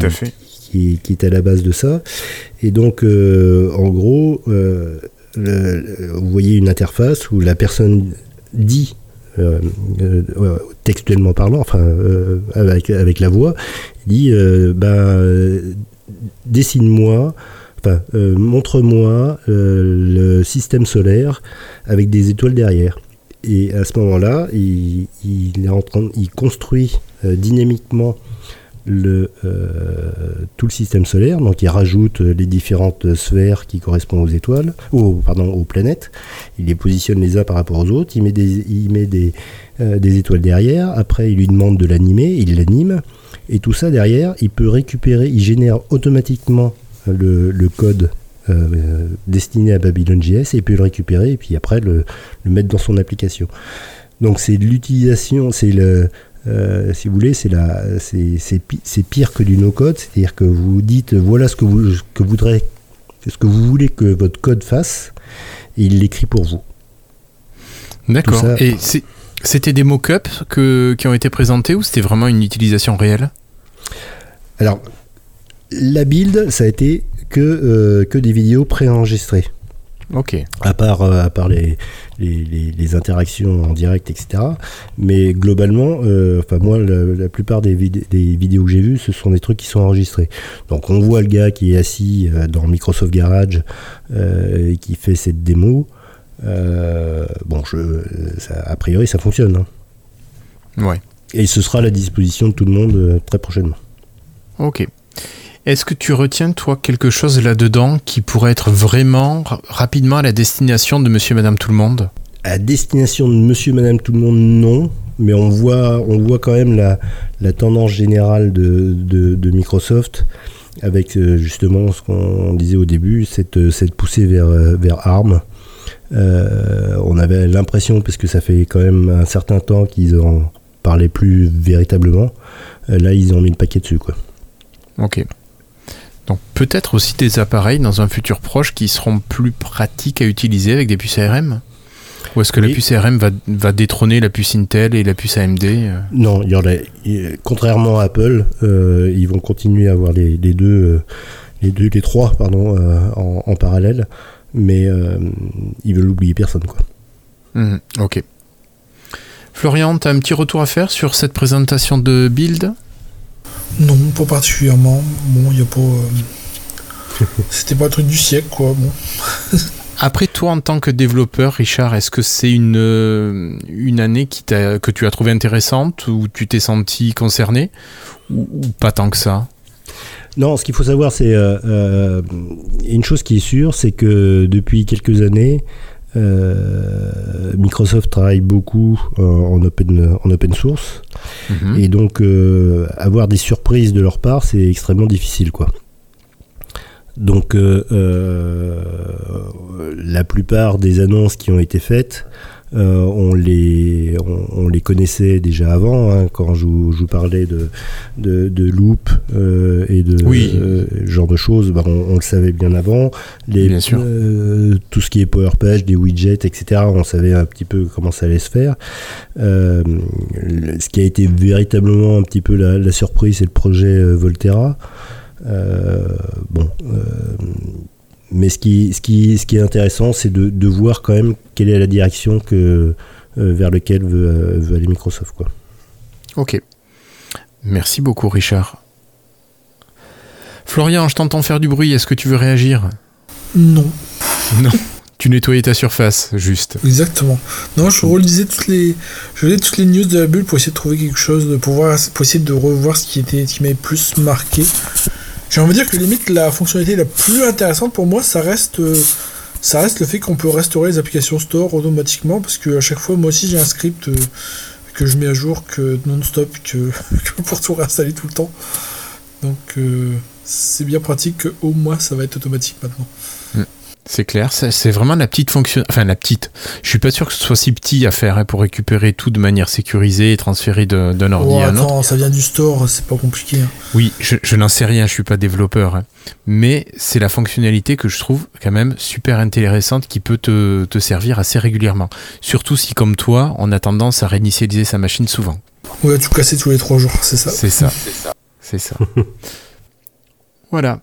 Qui, est à la base de ça. Et donc, euh, en gros, euh, vous voyez une interface où la personne dit euh, textuellement parlant, enfin avec, la voix, dit ben, dessine-moi, enfin, montre-moi le système solaire avec des étoiles derrière. Et à ce moment-là, il, il construit dynamiquement le, tout le système solaire, donc il rajoute les différentes sphères qui correspondent aux étoiles, ou pardon, aux planètes, il les positionne les uns par rapport aux autres, il met des, il met des, des étoiles derrière, après il lui demande de l'animer, il l'anime, et tout ça derrière, il peut récupérer, il génère automatiquement le, code euh, destiné à BabylonJS et il peut le récupérer et puis après le, mettre dans son application. Donc c'est l'utilisation, c'est le, euh, si vous voulez, c'est la, c'est pire que du no-code, c'est-à-dire que vous dites voilà ce que vous, que voudrez, ce que vous voulez que votre code fasse, et il l'écrit pour vous. D'accord. Et c'était des mock-ups qui ont été présentés ou c'était vraiment une utilisation réelle? Alors, la build, ça a été que, euh, que des vidéos préenregistrées. Ok. À part, euh, à part les, les, interactions en direct, etc. Mais globalement, euh, enfin moi, la, plupart des, des, vidéos que j'ai vues, ce sont des trucs qui sont enregistrés. Donc on voit le gars qui est assis dans Microsoft Garage et qui fait cette démo. Euh, bon, je, a priori, ça fonctionne. Hein. Ouais. Et ce sera à la disposition de tout le monde euh, très prochainement. Ok. Est-ce que tu retiens, toi, quelque chose là-dedans qui pourrait être vraiment rapidement à la destination de monsieur, madame, tout le monde À destination de monsieur, madame, tout le monde, non. Mais on voit, on voit quand même la, la tendance générale de, de, Microsoft avec euh, justement ce qu'on disait au début, cette, cette poussée vers, vers ARM. Euh, on avait l'impression, parce que ça fait quand même un certain temps qu'ils en parlaient plus véritablement, euh, là ils ont mis le paquet dessus. Quoi. Ok. Donc peut-être aussi des appareils dans un futur proche qui seront plus pratiques à utiliser avec des puces ARM ou est-ce que la puce ARM va, détrôner la puce Intel et la puce AMD euh Non, il y en a, contrairement à Apple, ils vont continuer à avoir les, deux, les deux, les trois, pardon, en, parallèle mais euh, ils veulent oublier personne. Quoi. Mhm, ok. Florian, tu as un petit retour à faire sur cette présentation de Build? Non, pas particulièrement. Bon, il a pas. Euh, c'était pas le truc du siècle, quoi. Bon. Après, toi, en tant que développeur, Richard, est-ce que c'est une, euh, une année qui que tu as trouvé intéressante ou tu t'es senti concerné ou pas tant que ça? Non, ce qu'il faut savoir, c'est euh, euh, une chose qui est sûre, c'est que depuis quelques années, euh, Microsoft travaille beaucoup en, open, en open source. Mhm. Et donc, avoir des surprises de leur part, c'est extrêmement difficile. quoi. Donc, la plupart des annonces qui ont été faites euh, on, les, on, les connaissait déjà avant, hein, quand je vous, parlais de, de, loop euh, et de euh, genre de choses, bah, on, le savait bien avant. Les, bien sûr. tout ce qui est Power Page, des widgets, etc., on savait un petit peu comment ça allait se faire. ce qui a été véritablement un petit peu la, la surprise, c'est le projet Volterra. bon mais ce qui, ce qui, ce qui est intéressant, c'est de, de, voir quand même quelle est la direction que, euh, vers laquelle veut, euh, veut, aller Microsoft. Quoi. Ok. Merci beaucoup, Richard. Florian, je t'entends faire du bruit. Est-ce que tu veux réagir? Non. Non. Tu nettoyais ta surface, juste. Exactement. Non, je relisais toutes les, je lisais toutes les news de la bulle pour essayer de trouver quelque chose, de pouvoir, pour essayer de revoir ce qui était, ce qui m'avait plus marqué. J'ai envie de dire que limite la fonctionnalité la plus intéressante pour moi, ça reste, euh, ça reste le fait qu'on peut restaurer les applications store automatiquement parce que à chaque fois, moi aussi j'ai un script euh, que je mets à jour que non-stop que, pour tout réinstaller tout le temps. Donc euh, c'est bien pratique au moins ça va être automatique maintenant. C'est clair, c'est vraiment la petite fonction. Enfin, la petite. Je suis pas sûr que ce soit si petit à faire hein, pour récupérer tout de manière sécurisée et transférer d'un ordi à un autre. ça vient du store, c'est pas compliqué. Hein. Oui, je, n'en sais rien, je suis pas développeur. Hein. Mais c'est la fonctionnalité que je trouve quand même super intéressante qui peut te, te, servir assez régulièrement. Surtout si, comme toi, on a tendance à réinitialiser sa machine souvent. Ouais, tout casser tous les trois jours, c'est ça. C'est ça. C'est ça. voilà.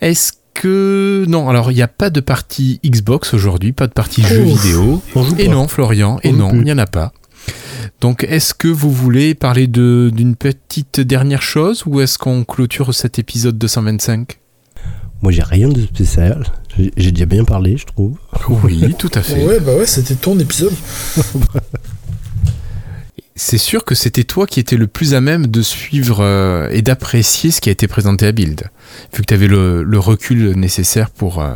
Est-ce que non, alors il n'y a pas de partie Xbox aujourd'hui, pas de partie jeux vidéo. Et non, Florian, et non, il n'y en a pas. Donc, est-ce que vous voulez parler d'une petite dernière chose ou est-ce qu'on clôture cet épisode 225 Moi, j'ai rien de spécial. J'ai j'ai déjà bien parlé, je trouve. Oui, tout à fait. Ouais, bah ouais, c'était ton épisode. C'est sûr que c'était toi qui étais le plus à même de suivre euh, et d'apprécier ce qui a été présenté à Build. Vu que tu avais le, le recul nécessaire pour, euh,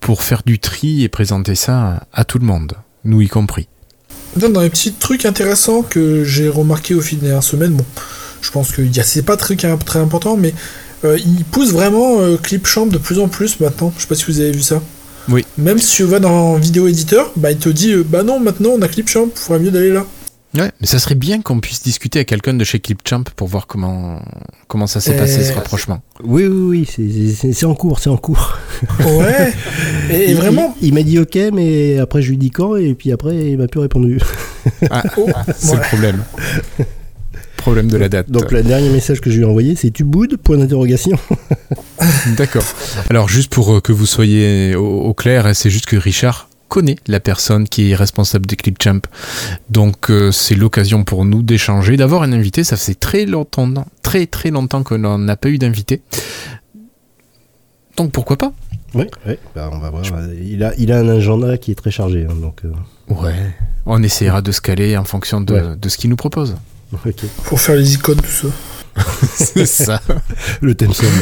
pour faire du tri et présenter ça à, tout le monde, nous y compris. Dans les petits trucs intéressants que j'ai remarqué au fil des dernières semaines, bon, je pense que c'est pas très, très important, mais euh, il pousse vraiment euh, Clipchamp de plus en plus maintenant. Je sais pas si vous avez vu ça. Oui. Même si tu vas dans vidéo éditeur, bah il te dit euh, bah non maintenant on a Clipchamp, faudrait mieux d'aller là. Ouais, mais ça serait bien qu'on puisse discuter avec quelqu'un de chez Clipchamp pour voir comment, comment ça s'est Euh, passé ce rapprochement. Oui, oui, oui, c'est- en cours, c'est en cours. Ouais. et, Il- vraiment. Il, il m'a dit ok, mais après je lui dis quand, et puis après il m'a plus répondu. Ah, oh, c'est ouais. le problème. problème de la date. Donc le dernier message que je lui ai envoyé, c'est tu boudes? Point d'interrogation. D'accord. Alors juste pour euh, que vous soyez au, au clair, c'est juste que Richard connaît la personne qui est responsable de Clipchamp. Donc euh, c'est l'occasion pour nous d'échanger, d'avoir un invité. Ça fait très longtemps, très très longtemps que l'on n'a pas eu d'invité. Donc pourquoi pas? Oui, oui. Bah, on va voir. Il a, il a un agenda qui est très chargé, hein, donc. euh, Ouais. On essaiera de se caler en fonction de, Ouais. de ce qu'il nous propose. Pour faire les icônes, tout ça. C'est ça. Le thème sonore.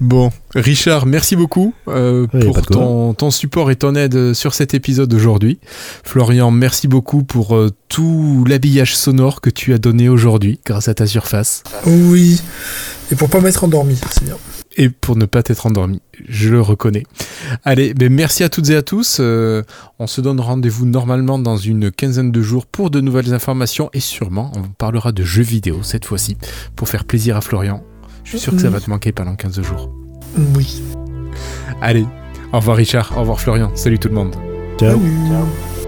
Bon, Richard, merci beaucoup euh, Ouais, pour ton, ton support et ton aide sur cet épisode aujourd'hui. Florian, merci beaucoup pour euh, tout l'habillage sonore que tu as donné aujourd'hui grâce à ta surface Oui. Et pour pas m'être endormi, c'est bien. Et pour ne pas t'être endormi. Je le reconnais. Allez, ben merci à toutes et à tous. Euh, on se donne rendez-vous normalement dans une quinzaine de jours pour de nouvelles informations et sûrement on parlera de jeux vidéo cette fois-ci pour faire plaisir à Florian. Je suis sûr que ça va te manquer pendant 15 jours. Oui. Allez, au revoir Richard, au revoir Florian, salut tout le monde. Ciao. Salut.